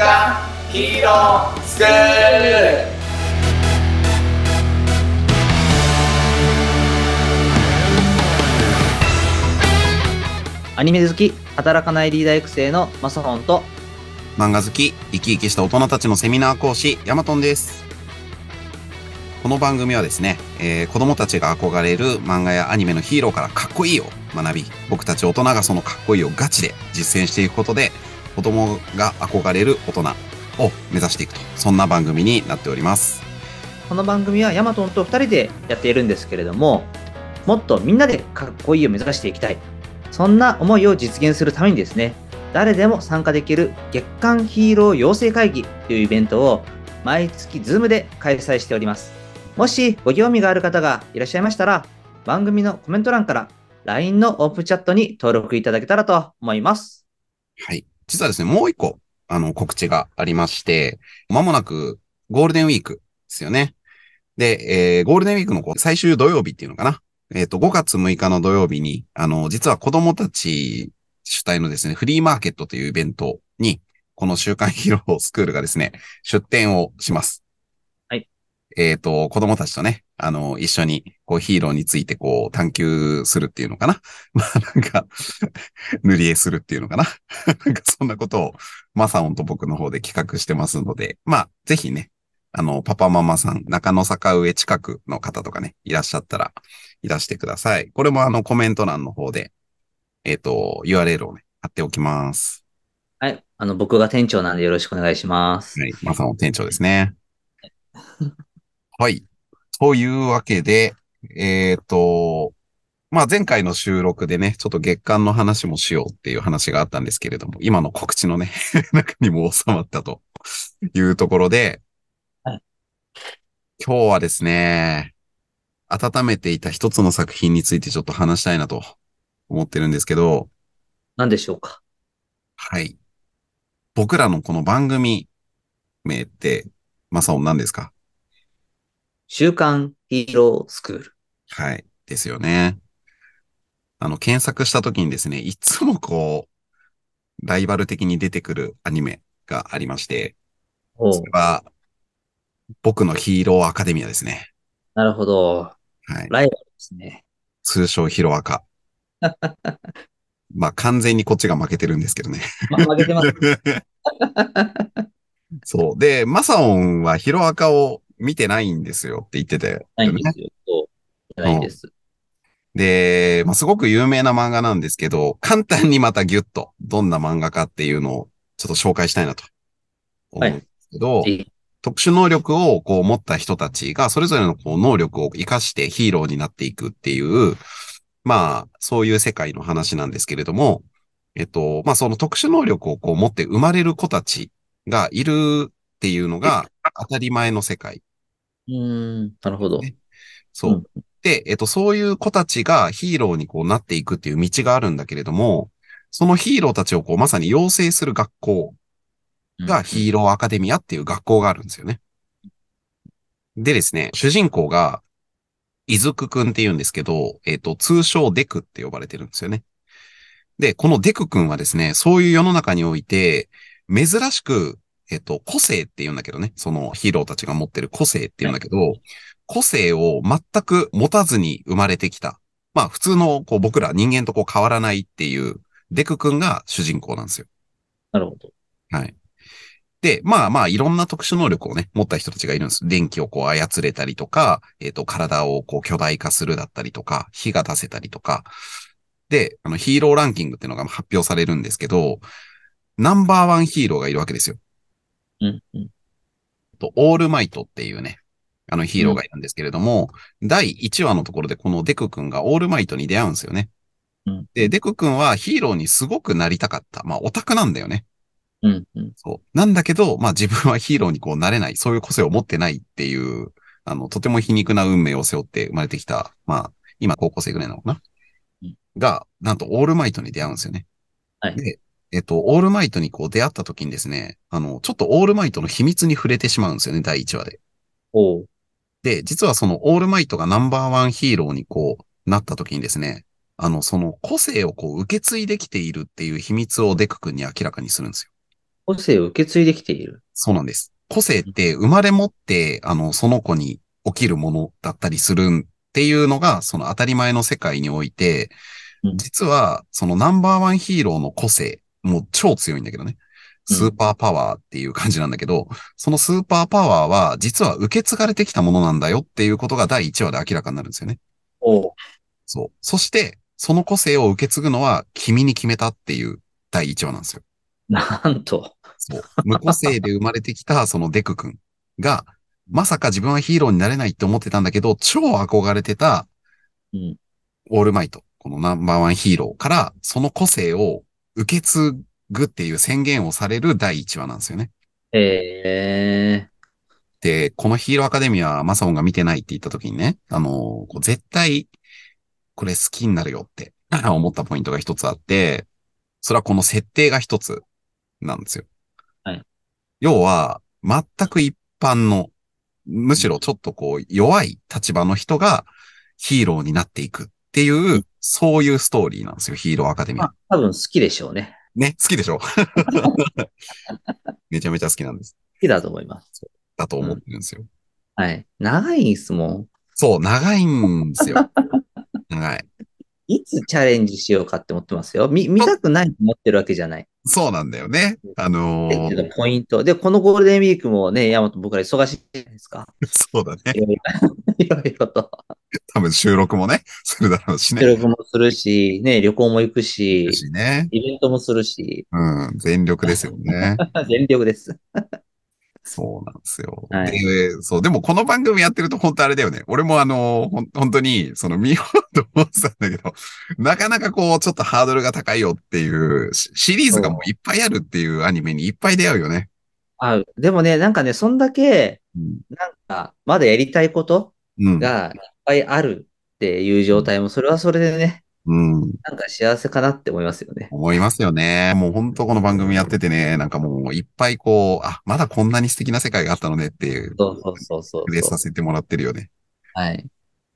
週刊ヒーロースクールアニメ好き、働かないリーダー育成のマサホンと、漫画好き、生き生きした大人たちのセミナー講師、ヤマトンです。この番組はですね、えー子供たちが憧れる漫画やアニメのヒーローからかっこいいを学び、僕たち大人がそのかっこいいをガチで実践していくことで、子供が憧れる大人を目指していくと、そんな番組になっております。この番組はヤマトンと2人でやっているんですけれども、もっとみんなでかっこいいを目指していきたい。そんな思いを実現するためにですね、誰でも参加できる月間ヒーロー養成会議というイベントを毎月 Zoom で開催しております。もしご興味がある方がいらっしゃいましたら、番組のコメント欄から LINE のオープンチャットに登録いただけたらと思います。はい。実はですね、もう一個、あの、告知がありまして、まもなくゴールデンウィークですよね。で、えーゴールデンウィークのこう最終土曜日っていうのかな。えっ、と、5月6日の土曜日に、あの、実は子供たち主体のですね、フリーマーケットというイベントに、この週刊ヒーロースクールがですね、出展をします。はい。えっ、と、子供たちとね、あの、一緒に、こう、ヒーローについて、こう、探求するっていうのかな？まあ、なんか、塗り絵するっていうのかな？なんか、そんなことを、マサオンと僕の方で企画してますので、まあ、ぜひね、あの、パパママさん、中野坂上近くの方とかね、いらっしゃったら、いらしてください。これもあの、コメント欄の方で、えっ、と、URL をね、貼っておきます。はい。あの、僕が店長なんでよろしくお願いします。はい。マサオン店長ですね。はい。というわけで、えっ、と、まあ、前回の収録でね、ちょっと月間の話もしようっていう話があったんですけれども、今の告知のね、中にも収まったというところで、はい今日はですね、温めていた一つの作品についてちょっと話したいなと思ってるんですけど、何でしょうか？はい。僕らのこの番組名って、マサオン何ですか？週刊ヒーロースクール。はい。ですよね。あの、検索した時にですね、いつもこう、ライバル的に出てくるアニメがありまして、おそれは、僕のヒーローアカデミアですね。なるほど。はい。ライバルですね。通称ヒロアカ。まあ、完全にこっちが負けてるんですけどね。ま、負けてます。そう。で、マサオンはヒロアカを見てないんですよって言ってて、ないんですよ。ないんです。で、まあ、すごく有名な漫画なんですけど、簡単にまたギュッと、どんな漫画かっていうのをちょっと紹介したいなと思うんですけど、ぜひ特殊能力をこう持った人たちが、それぞれのこう能力を活かしてヒーローになっていくっていう、まあ、そういう世界の話なんですけれども、えっと、まあ、その特殊能力をこう持って生まれる子たちがいるっていうのが当たり前の世界。うーん、なるほど。ねそう。うんで、えっと、そういう子たちがヒーローにこうなっていくっていう道があるんだけれども、そのヒーローたちをこうまさに養成する学校がヒーローアカデミアっていう学校があるんですよね。でですね、主人公が、伊豆くくんって言うんですけど、えっ、と、通称デクって呼ばれてるんですよね。で、このデクくんはですね、そういう世の中において、珍しく、えっ、と、個性って言うんだけどね、そのヒーローたちが持ってる個性って言うんだけど、個性を全く持たずに生まれてきた。まあ、普通の、こう、僕ら人間とこう変わらないっていう、デクくんが主人公なんですよ。なるほど。はい。で、まあまあ、いろんな特殊能力をね、持った人たちがいるんです。電気をこう操れたりとか、えっ、と、体をこう巨大化するだったりとか、火が出せたりとか。で、あの、ヒーローランキングっていうのが発表されるんですけど、ナンバーワンヒーローがいるわけですよ。うん、うん。と、オールマイトっていうね、あのヒーローがいるんですけれども、第1話のところでこのデク君がオールマイトに出会うんですよね。うんで、デク君はヒーローにすごくなりたかった。まあ、オタクなんだよね。うん、うん。そう。なんだけど、まあ自分はヒーローにこうなれない、そういう個性を持ってないっていう、あの、とても皮肉な運命を背負って生まれてきた、まあ、今高校生ぐらいなのかな、うんが、なんとオールマイトに出会うんですよね。はいで、えっと、オールマイトにこう出会った時にですね、あの、ちょっとオールマイトの秘密に触れてしまうんですよね、第1話で。おう。で、実はそのオールマイトがナンバーワンヒーローにこうなった時にですね、あの、その個性をこう受け継いできているっていう秘密をデク君に明らかにするんですよ。個性を受け継いできている。そうなんです。個性って生まれ持って、あの、その子に起きるものだったりするっていうのが、その当たり前の世界においてうん、実は、そのナンバーワンヒーローの個性、もう超強いんだけどね。うんスーパーパワーっていう感じなんだけど、そのスーパーパワーは、実は受け継がれてきたものなんだよっていうことが第1話で明らかになるんですよね。おそう。そして、その個性を受け継ぐのは、君に決めたっていう第1話なんですよ。なんと。そう。無個性で生まれてきた、そのデク君が、まさか自分はヒーローになれないって思ってたんだけど、超憧れてた、うん。オールマイト、このナンバーワンヒーローから、その個性を受け継ぐっていう宣言をされる第1話なんですよね。えで、このヒーローアカデミア、マサオンが見てないって言った時にね、あの、絶対、これ好きになるよって 思ったポイントが一つあって、それはこの設定が一つなんですよ。はい。要は、全く一般の、むしろちょっとこう、弱い立場の人がヒーローになっていくっていう、そういうストーリーなんですよ、ヒーローアカデー、ミアまあ。、多分好きでしょうね。ね、好きでしょ？めちゃめちゃ好きなんです。好きだと思います。だと思ってるんですよ。はい。長いんすもん。そう、長いんですよ。長い。いつチャレンジしようかって思ってますよ。見、見たくないと思ってるわけじゃない。そうなんだよね。あのでーポイント。で、このゴールデンウィークもね、ヤマト僕ら忙しいじゃないですか。そうだねいろいろと。多分収録もね、するだろうし収ね。録もするし、ね、旅行も行くし、しね。イベントもするし、うん、全力ですよね。全力です。そうなんですよ。はいで、そう、でもこの番組やってると本当あれだよね。俺もあの、ほん本当に、その見ようと思ってたんだけど、なかなかこう、ちょっとハードルが高いよっていう、シシリーズがもういっぱいあるっていうアニメにいっぱい出会うよね。あ、でもね、なんかね、そんだけ、うん。なんか、まだやりたいことうん。がいっぱいあるっていう状態も、それはそれでね、うん。なんか幸せかなって思いますよね。思いますよね。もう本当この番組やっててね、なんかもういっぱいこう、あ、まだこんなに素敵な世界があったのねっていう、そうそうそうそう。させてもらってるよね。はい。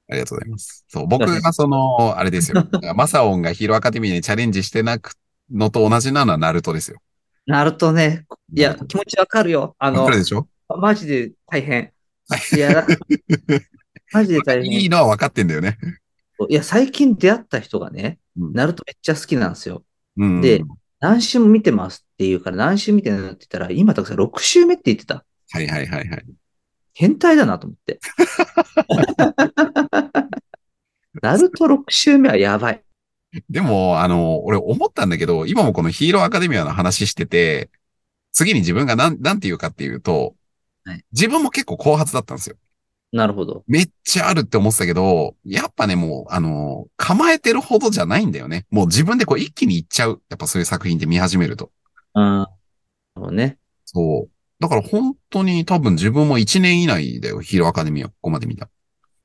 ありがとうございます。そう、僕がその、あれですよ。マサオンがヒーローアカデミーにチャレンジしてなくのと同じなのはナルトですよ。なるとね、いや、気持ちわかるよ。あのわかる、でしょ？マジで大変。いや、マジで大変。いいのは分かってんだよね。いや、最近出会った人がね、うんナルトめっちゃ好きなんですよ。うん。で何週も見てますって言うから、何週見てるのって言ったら、今、たくさん6週目って言ってた。はいはいはいはい。変態だなと思って。ナルト6週目はやばい。でも、あの、俺思ったんだけど、今もこのヒーローアカデミアの話してて、次に自分がなん、なんて言うかっていうと、はい自分も結構後発だったんですよ。なるほど。めっちゃあるって思ってたけど、やっぱね、もう、あの、構えてるほどじゃないんだよね。もう自分でこう一気にいっちゃう。やっぱそういう作品って見始めると。うん。そうね。そう。だから本当に多分自分も1年以内だよ。ヒーローアカデミアここまで見た。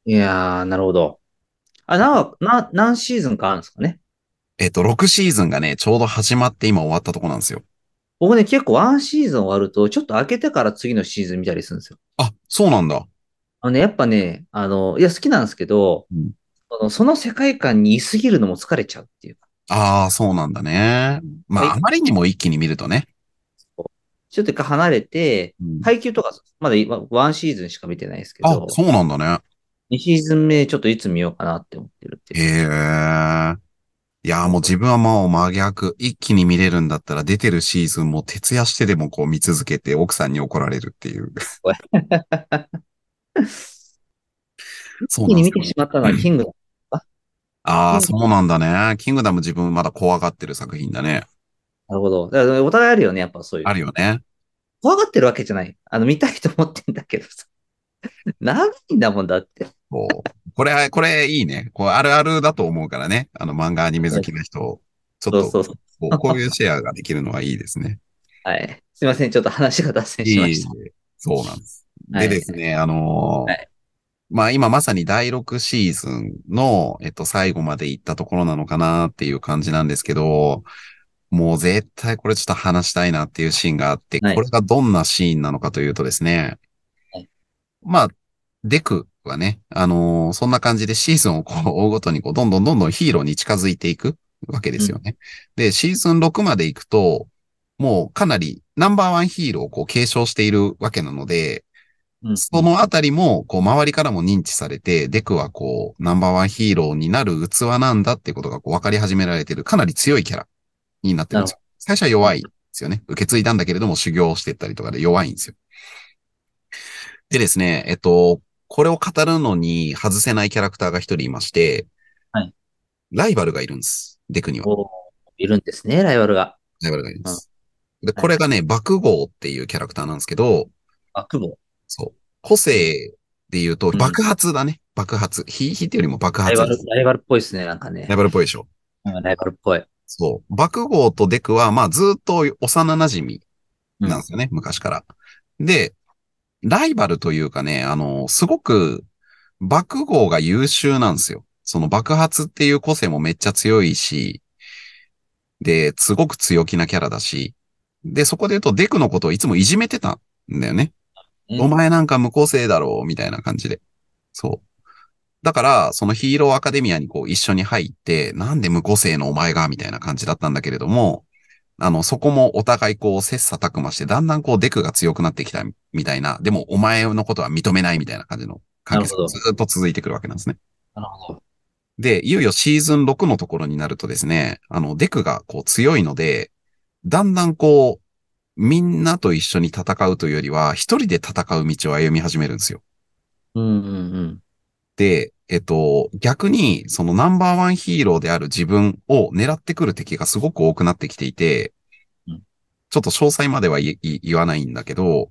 いやー、なるほど。あ、な、な、何シーズンかあるんですかね？えっと、6シーズンがね、ちょうど始まって今終わったとこなんですよ。僕ね、結構ワンシーズン終わると、ちょっと開けてから次のシーズン見たりするんですよ。あ、そうなんだ。あのね、やっぱね、あの、いや、好きなんですけど、うんそのその世界観に居すぎるのも疲れちゃうっていうか。ああ、そうなんだね。まあ、はいあまりにも一気に見るとね。ちょっと一回離れて、うん配給とか、まだ今ワンシーズンしか見てないですけあど、、そうなんだね。2シーズン目ちょっといつ見ようかなって思ってるっていう。へえ。いや、もう自分はもう真逆。一気に見れるんだったら出てるシーズンも徹夜してでもこう見続けて奥さんに怒られるっていう。そうなん見てしまったのはキングダム。ああ、そうなんだね。キングダム自分まだ怖がってる作品だね。なるほど。だからお互いあるよね、やっぱそういう。あるよね。怖がってるわけじゃない。あの、見たいと思ってんだけどさ。長いんだもんだって。そう。これ、これいいね。こうあるあるだと思うからね。あの漫画アニメ好きな人、ちょっとそうそうそう。こういうシェアができるのはいいですね。はい。すいません。ちょっと話が脱線しまいいした。そうなんです。はい。でですね、あのーはい。まあ今まさに第6シーズンの、えっと、最後まで行ったところなのかなっていう感じなんですけど、もう絶対これちょっと話したいなっていうシーンがあって、はい。これがどんなシーンなのかというとですね、はい。まあ、デクはね、あのーそんな感じでシーズンをこう追うごとにこう、どんどんどんどんヒーローに近づいていくわけですよね。で、シーズン6まで行くと、もうかなりナンバーワンヒーローをこう継承しているわけなので、うんそのあたりも、こう、周りからも認知されて、デクはこう、ナンバーワンヒーローになる器なんだってことがこう分かり始められている、かなり強いキャラになってるんですよ。最初は弱いんですよね。受け継いだんだけれども、修行をしていったりとかで弱いんですよ。でですね、えっと、これを語るのに外せないキャラクターが一人いまして、はいライバルがいるんです。デクには。いるんですね、ライバルが。ライバルがいるんです。で、これがね、爆豪っていうキャラクターなんですけど、あ、久保。そう。個性で言うと、うん爆発だね。爆発。ヒーヒーってよりも爆発ライバル、ライバルっぽいですね、なんかねライ。バルっぽいでしょ。うんライバルっぽい。そう。爆豪とデクは、まあずっと幼馴染なんですよね、昔から。で、ライバルというかね、あの、すごく、爆豪が優秀なんですよ。その爆発っていう個性もめっちゃ強いし、で、すごく強気なキャラだし、で、そこで言うとデクのことをいつもいじめてたんだよね。うんお前なんか無個性だろう、みたいな感じで。そう。だから、そのヒーローアカデミアにこう一緒に入って、なんで無個性のお前が、みたいな感じだったんだけれども、あの、そこもお互いこう切磋琢磨して、だんだんこうデクが強くなってきたみたいな、でもお前のことは認めないみたいな感じの関係性がずっと続いてくるわけなんですね。なるほど。で、いよいよシーズン6のところになるとですね、あの、デクがこう強いので、だんだんこう、みんなと一緒に戦うというよりは、一人で戦う道を歩み始めるんですよ。うんうんうん。で、えっと、逆に、そのナンバーワンヒーローである自分を狙ってくる敵がすごく多くなってきていてうん、ちょっと詳細までは言わないんだけど、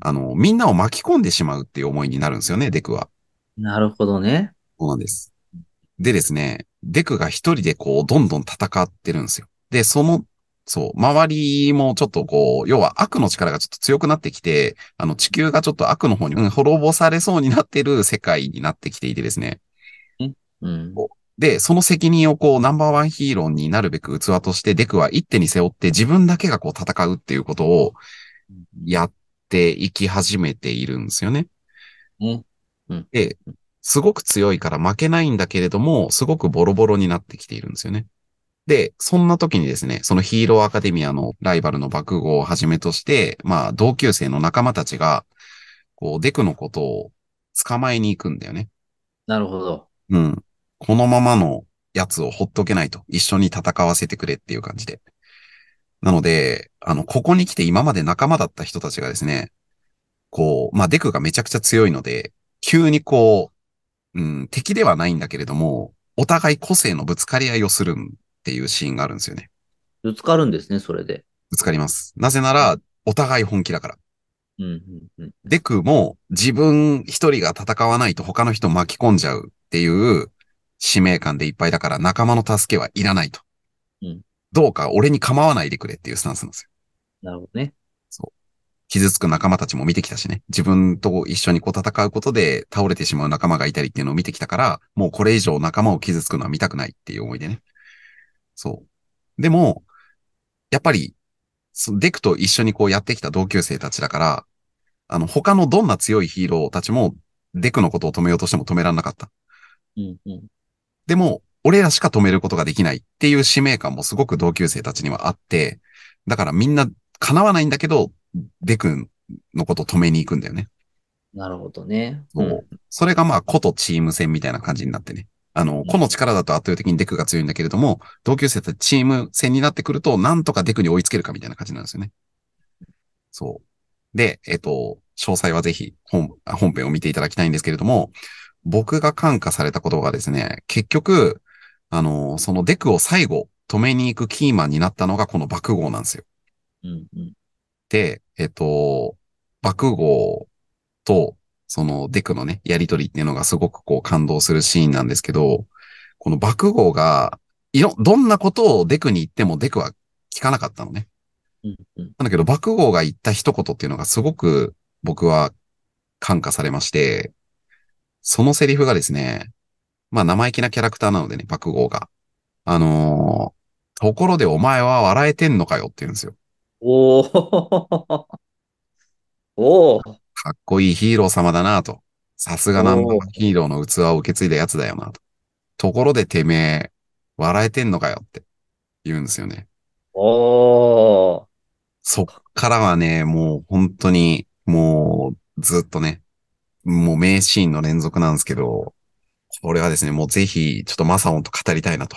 あの、みんなを巻き込んでしまうっていう思いになるんですよね、デクは。なるほどね。そうなんです。でですね、デクが一人でこう、どんどん戦ってるんですよ。で、その、そう、周りもちょっとこう、要は悪の力がちょっと強くなってきて、あの、地球がちょっと悪の方に、うん滅ぼされそうになってる世界になってきていてですね。うん。で、その責任をこう、ナンバーワンヒーローになるべく器として、デクは一手に背負って自分だけがこう戦うっていうことをやっていき始めているんですよね。ね。で、すごく強いから負けないんだけれども、すごくボロボロになってきているんですよね。で、そんな時にですね、そのヒーローアカデミアのライバルの爆豪をはじめとして、まあ、同級生の仲間たちが、こう、デクのことを捕まえに行くんだよね。なるほど。うん。このままのやつをほっとけないと。一緒に戦わせてくれっていう感じで。なので、あの、ここに来て今まで仲間だった人たちがですね、こう、まあ、デクがめちゃくちゃ強いので、急にこう、うん、敵ではないんだけれども、お互い個性のぶつかり合いをするっていうシーンがあるんですよね。ぶつかるんですね、それで。ぶつかります。なぜなら、お互い本気だから。うんうんうん。デクも自分一人が戦わないと他の人を巻き込んじゃうっていう使命感でいっぱいだから仲間の助けはいらないと。うんどうか俺に構わないでくれっていうスタンスなんですよ。なるほどね。傷つく仲間たちも見てきたしね。自分と一緒にこう戦うことで倒れてしまう仲間がいたりっていうのを見てきたから、もうこれ以上仲間を傷つくのは見たくないっていう思いでね。そう。でも、やっぱり、そデクと一緒にこうやってきた同級生たちだから、あの、他のどんな強いヒーローたちも、デクのことを止めようとしても止められなかった。うんうん。でも、俺らしか止めることができないっていう使命感もすごく同級生たちにはあって、だからみんな叶わないんだけど、デクのことを止めに行くんだよね。なるほどね。そうそれがまあ、個とチーム戦みたいな感じになってね。あの、個の力だと圧倒的にデクが強いんだけれども、同級生たちチーム戦になってくると、なんとかデクに追いつけるかみたいな感じなんですよね。そう。で、えっと、詳細はぜひ本、本編を見ていただきたいんですけれども、僕が感化されたことがですね、結局、あの、そのデクを最後止めに行くキーマンになったのがこの爆豪なんですよ。うんうん。で、えっと、爆豪と、そのデクのね、やりとりっていうのがすごくこう感動するシーンなんですけど、この爆豪が、いろ、どんなことをデクに言ってもデクは聞かなかったのね。うんうん。なんだけど、爆豪が言った一言っていうのがすごく僕は感化されまして、そのセリフがですね、まあ生意気なキャラクターなのでね、爆豪が。あのーところでお前は笑えてんのかよって言うんですよ。おー。おー。かっこいいヒーロー様だなと。さすがナンバーワンヒーローの器を受け継いだやつだよなと。ところでてめえ、笑えてんのかよって言うんですよね。おー。そっからはね、もう本当に、もうずっとね、もう名シーンの連続なんですけど、これはですね、もうぜひ、ちょっとマサオンと語りたいなと。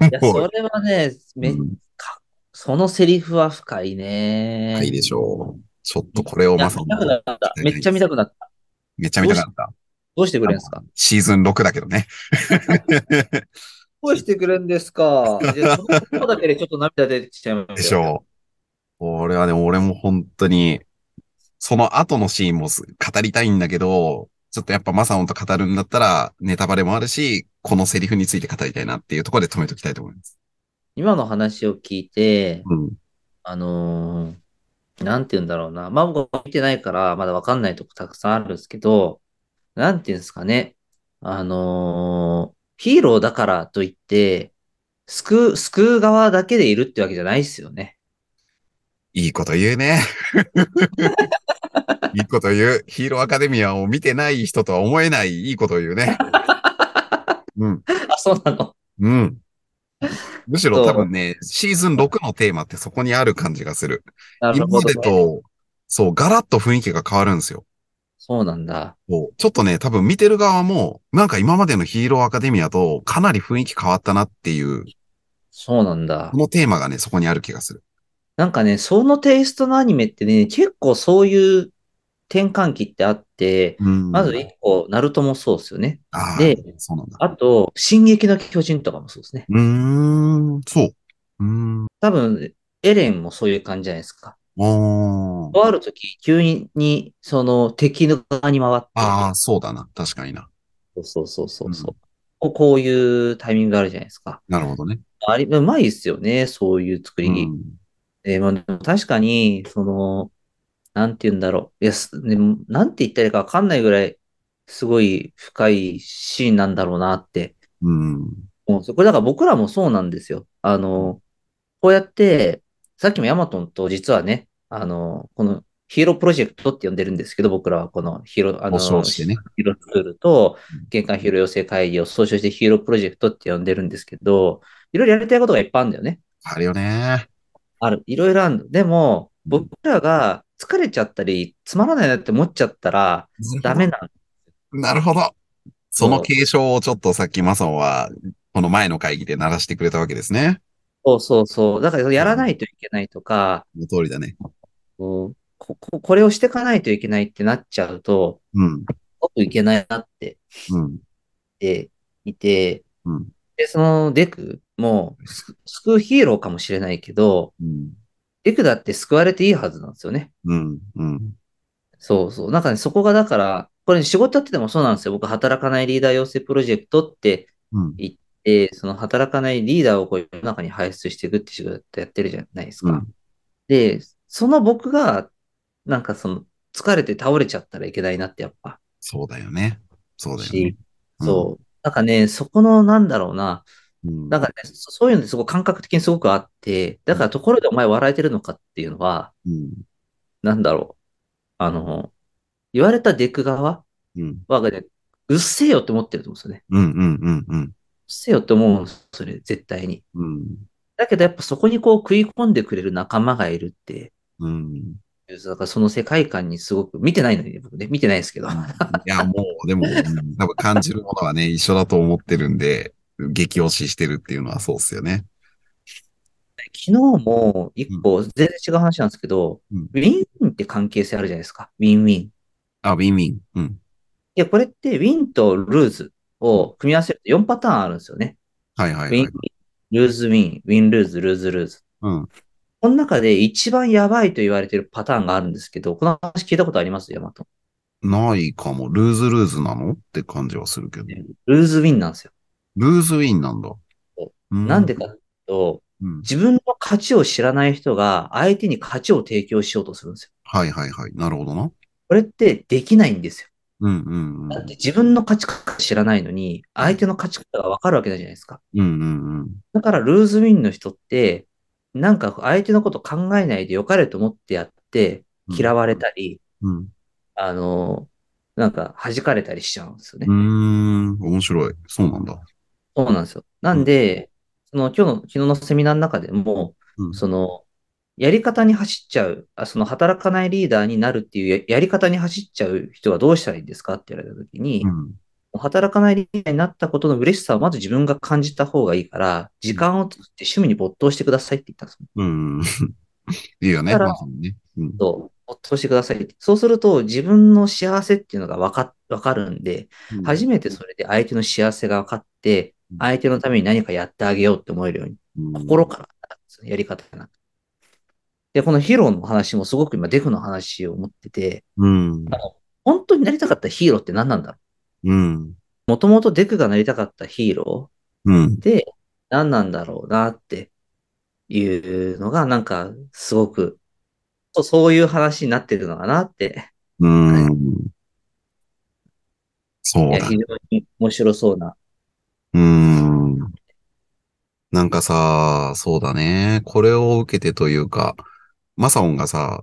いや、それはね、めうんかそのセリフは深いね。はいでしょう。ちょっとこれをいやマサオン見たくなった。めっちゃ見たくなった。めっちゃ見たかった。どうしてくれるんですか？シーズン6だけどね。どうしてくれるんですか？そのだけでちょっと涙出てきちゃいましたでしょう。これはね、俺も本当に、その後のシーンもす語りたいんだけど、ちょっとやっぱマサオンと語るんだったら、ネタバレもあるし、このセリフについて語りたいなっていうところで止めときたいと思います。今の話を聞いて、うん。あのーなんて言うんだろうな。まあ僕は見てないから、まだわかんないとこたくさんあるんですけど、なんて言うんですかね。あのーヒーローだからといって、救う、救う側だけでいるってわけじゃないですよね。いいこと言うね。いいこと言う。ヒーローアカデミアを見てない人とは思えないいいこと言うね。うん。あ、そうなの。うん。むしろ多分ね、シーズン6のテーマってそこにある感じがする。なる今まで。と、そう、ガラッと雰囲気が変わるんですよ。そうなんだ。ちょっとね、多分見てる側も、なんか今までのヒーローアカデミアとかなり雰囲気変わったなっていう、そうなんだこ。のテーマがね、そこにある気がする。なんかね、そのテイストのアニメってね、結構そういう転換期ってあって、うん。まず一個、ナルトもそうですよね。で。あと、進撃の巨人とかもそうですね。うーん、そう。うーん。多分、エレンもそういう感じじゃないですか。とある時、急に、その敵の側に回って、ああ、そうだな。確かにな。そうそうそうそう。うんこうこういうタイミングがあるじゃないですか。なるほどね。あれ、うまいですよね、そういう作り。うんえーまあ、確かに、その、なんて言うんだろう。いや、すでもなんて言ったらいいかわかんないぐらい、すごい深いシーンなんだろうなってうん。これだから僕らもそうなんですよ。あの、こうやって、さっきもヤマトンと実はね、あの、このヒーロープロジェクトって呼んでるんですけど、僕らはこのヒーロー、あの、してね。ヒーロースクールとうん玄関ヒーロー養成会議を総称してヒーロープロジェクトって呼んでるんですけど、いろいろやりたいことがいっぱいあるんだよね。あるよね。ある。いろいろあるの。でも、うん僕らが疲れちゃったり、つまらないなって思っちゃったら、ダメなの。なるほど。その継承をちょっとさっきマソンは、この前の会議で鳴らしてくれたわけですね。そうそうそう。だからやらないといけないとか、その通りだね。こうこれをしていかないといけないってなっちゃうと、うん。僕いけないなってうん。言っていて、うん。で、そのデクもす救うヒーローかもしれないけど、うん。デクだって救われていいはずなんですよね。うん。うん。そうそう。なんかね、そこがだから、これ仕事やっててもそうなんですよ。僕、働かないリーダー養成プロジェクトってうん。言って、その働かないリーダーをこう世の中に輩出していくって仕事やってるじゃないですか。うんで、その僕が、なんかその、疲れて倒れちゃったらいけないなってやっぱ、そうだよね。そうだよねし。そう。なんかね、そこの、なんだろうな、うん。なんかね、そそういうのですごい感覚的にすごくあって、だからところでお前笑えてるのかっていうのは、うん。なんだろう。あの、言われたデク側うん。はね、うっせえよって思ってると思うんですよね。うん。うん。うん。うん。うっせえよって思うんです、それ、絶対に。うん。だけどやっぱそこにこう食い込んでくれる仲間がいるってうん。だからその世界観にすごく、見てないのにね、僕ね、見てないですけど。いや、もう、でも、うん多分感じるものはね、一緒だと思ってるんで、激推ししてるっていうのはそうっすよね。昨日も一個、全然違う話なんですけど、うんウィンウィンって関係性あるじゃないですか。ウィンウィン。いあ、ウィンウィン。うん。や、これってウィンとルーズを組み合わせると4パターンあるんですよね。はいはいはいウィンウィン、。ルーズウィン、ウィンルーズ、ルーズルーズ。うん。この中で一番やばいと言われてるパターンがあるんですけど、この話聞いたことあります？ヤマト。ないかも。ルーズルーズなの？って感じはするけど。ルーズウィンなんですよ。ルーズウィンなんだ。うなんでかというと、うん。自分の勝ちを知らない人が相手に勝ちを提供しようとするんですよ。はいはいはい。なるほどな。これってできないんですよ。うんうんうん。だって自分の勝ち方知らないのに、相手の勝ち方がわかるわけじゃないですか。うんうんだからルーズウィンの人って、なんか相手のこと考えないで良かれと思ってやって、うん。嫌われたり、うん。あの、なんか弾かれたりしちゃうんですよねうー。ん。面白い。そうなんだ。そうなんですよ。なんで、その今日の、昨日のセミナーの中でも、うん。その、やり方に走っちゃう、あその働かないリーダーになるっていうややり方に走っちゃう人はどうしたらいいんですかって言われたときに、うん。働かないリーダーになったことの嬉しさをまず自分が感じた方がいいから、時間を作って趣味に没頭してくださいって言ったんですよ。うん。いいよね。だからまさにね。うん。そう没頭してくださいって。そうすると、自分の幸せっていうのがわかわかるんで、初めてそれで相手の幸せが分かってうん、相手のために何かやってあげようって思えるように、うん心からやり方がで、このヒーローの話もすごく今デフの話を持ってて、うん。本当になりたかったヒーローって何なんだろうん。うもともとデクがなりたかったヒーロうんー。って何なんだろうなっていうのがなんかすごく、そういう話になってるのかなって、うん。そう非常に面白そうな。なんかさ、そうだね。これを受けてというか、マサオンがさ、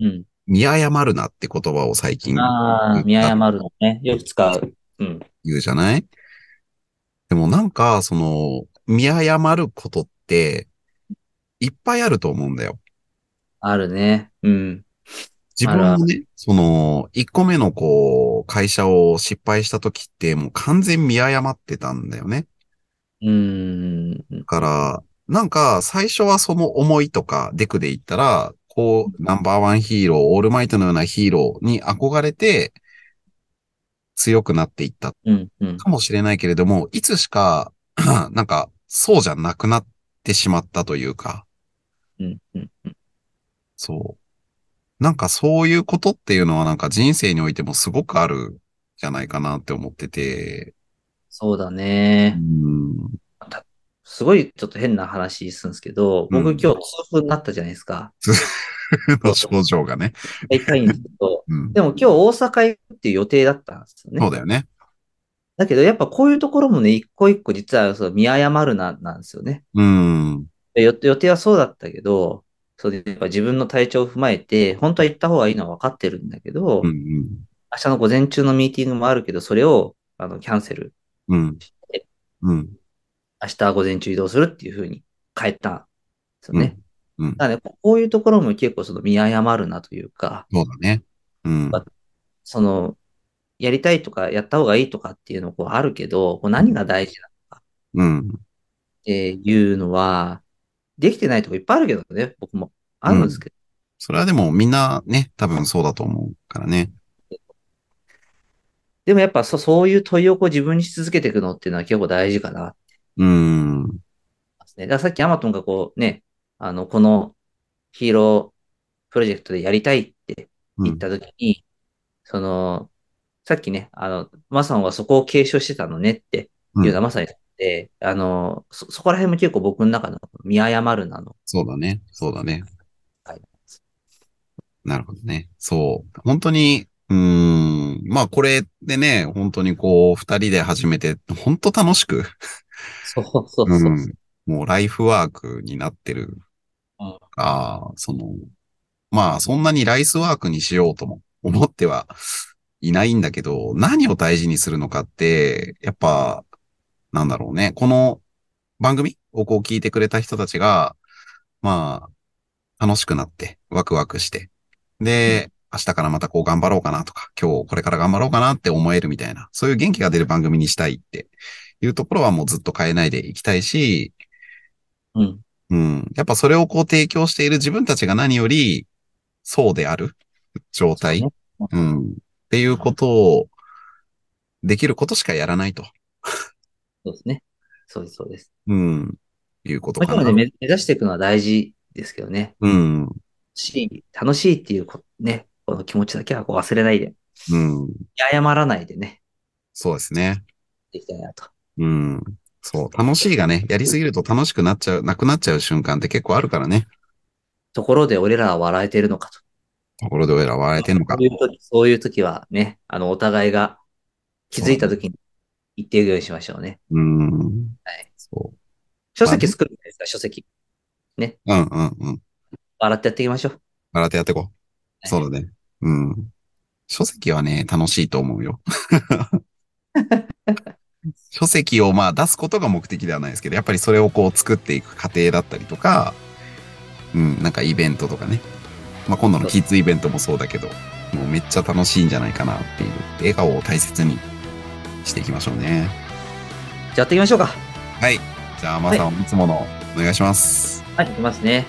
うん。見誤るなって言葉を最近ああ、見誤るのね。よく使う。うん。言うじゃない？でもなんか、その、見誤ることって、いっぱいあると思うんだよ。あるね。うん。自分もね、その、一個目のこう、会社を失敗した時って、もう完全見誤ってたんだよね。うーん。だから、なんか、最初はその思いとか、デクで言ったら、こう、ナンバーワンヒーロー、オールマイトのようなヒーローに憧れて、強くなっていったうん。うん。かもしれないけれども、いつしか、なんか、そうじゃなくなってしまったというか、うん。うん。そう。なんかそういうことっていうのはなんか人生においてもすごくあるじゃないかなって思ってて、そうだうね。ん。すごいちょっと変な話するんですけど、僕うん今日痛風になったじゃないですか。の 症状がね。痛いんですけど、うん。でも今日大阪行くっていう予定だったんですよね。そうだよね。だけどやっぱこういうところもね、一個一個実はそう見誤るな、なんですよね。うん。で予予定はそうだったけど、そうでやっぱ自分の体調を踏まえて、本当は行った方がいいのは分かってるんだけど、うん。明日の午前中のミーティングもあるけど、それをあのキャンセルうん。うん。明日午前中移動するっていう風に変えたんですよね。うん。だからね、こういうところも結構その見誤るなというか、そうだね。うん。その、やりたいとかやった方がいいとかっていうのこうあるけど、こう何が大事なのかうん。っていうのは、できてないとこいっぱいあるけどね、僕も。あるんですけど。それはでもみんなね、多分そうだと思うからね。でもやっぱそそういう問いをこう自分にし続けていくのっていうのは結構大事かなうん。だからさっきアマトンがこうね、あの、このヒーロープロジェクトでやりたいって言ったときに、その、さっきね、あの、マサンはそこを継承してたのねっていうのはまさにで、あの、そ、そこら辺も結構僕の中の見誤るなの。そうだね。そうだね。はいなるほどね。そう。本当に、うーん。まあこれでね、本当にこう、二人で始めて、本当楽しく、そうそうそう。うん。もうライフワークになってる。うんああ、その、まあそんなにライスワークにしようとも思ってはいないんだけど、何を大事にするのかって、やっぱ、なんだろうね。この番組をこう聞いてくれた人たちが、まあ、楽しくなって、ワクワクして。で、明日からまたこう頑張ろうかなとか、今日これから頑張ろうかなって思えるみたいな、そういう元気が出る番組にしたいっていうところはもうずっと変えないでいきたいし、うん。うん。やっぱそれをこう提供している自分たちが何より、そうである状態。そううん。っていうことを、できることしかやらないと。そうですね。そうです、そうです。うん。いうことかな。もちろんね、目目指していくのは大事ですけどね。うん。しい、楽しいっていうこね、この気持ちだけはこう忘れないで、うん。誤らないでね、そうですね。できたいなと。うん。そう。楽しいがね、やりすぎると楽しくなっちゃう、なくなっちゃう瞬間って結構あるからね。ところで俺らは笑えてるのかと。ところで俺ら笑えてんのかそう。いう時、そういう時はね、あの、お互いが気づいた時に言っていくようにしましょうね。うん。はい。そ書籍作るんですか、書籍。う。うんうんうん。笑ってやっていきましょう。笑ってやっていこう。そうだね。うん。書籍はね、楽しいと思うよ。書籍をまあ出すことが目的ではないですけど、やっぱりそれをこう作っていく過程だったりとか、うん、なんかイベントとかね。まあ、今度のキッズイベントもそうだけど、もうめっちゃ楽しいんじゃないかなっていう、笑顔を大切にしていきましょうね。じゃあやっていきましょうか。はい。じゃあ、まさん、いつものお願いします。はい、いきますね。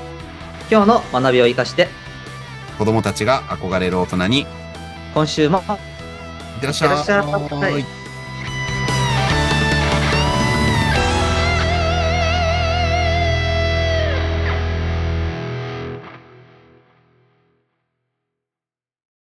今日の学びを生かして、子供たちが憧れる大人に、い今週も。いってらっしゃい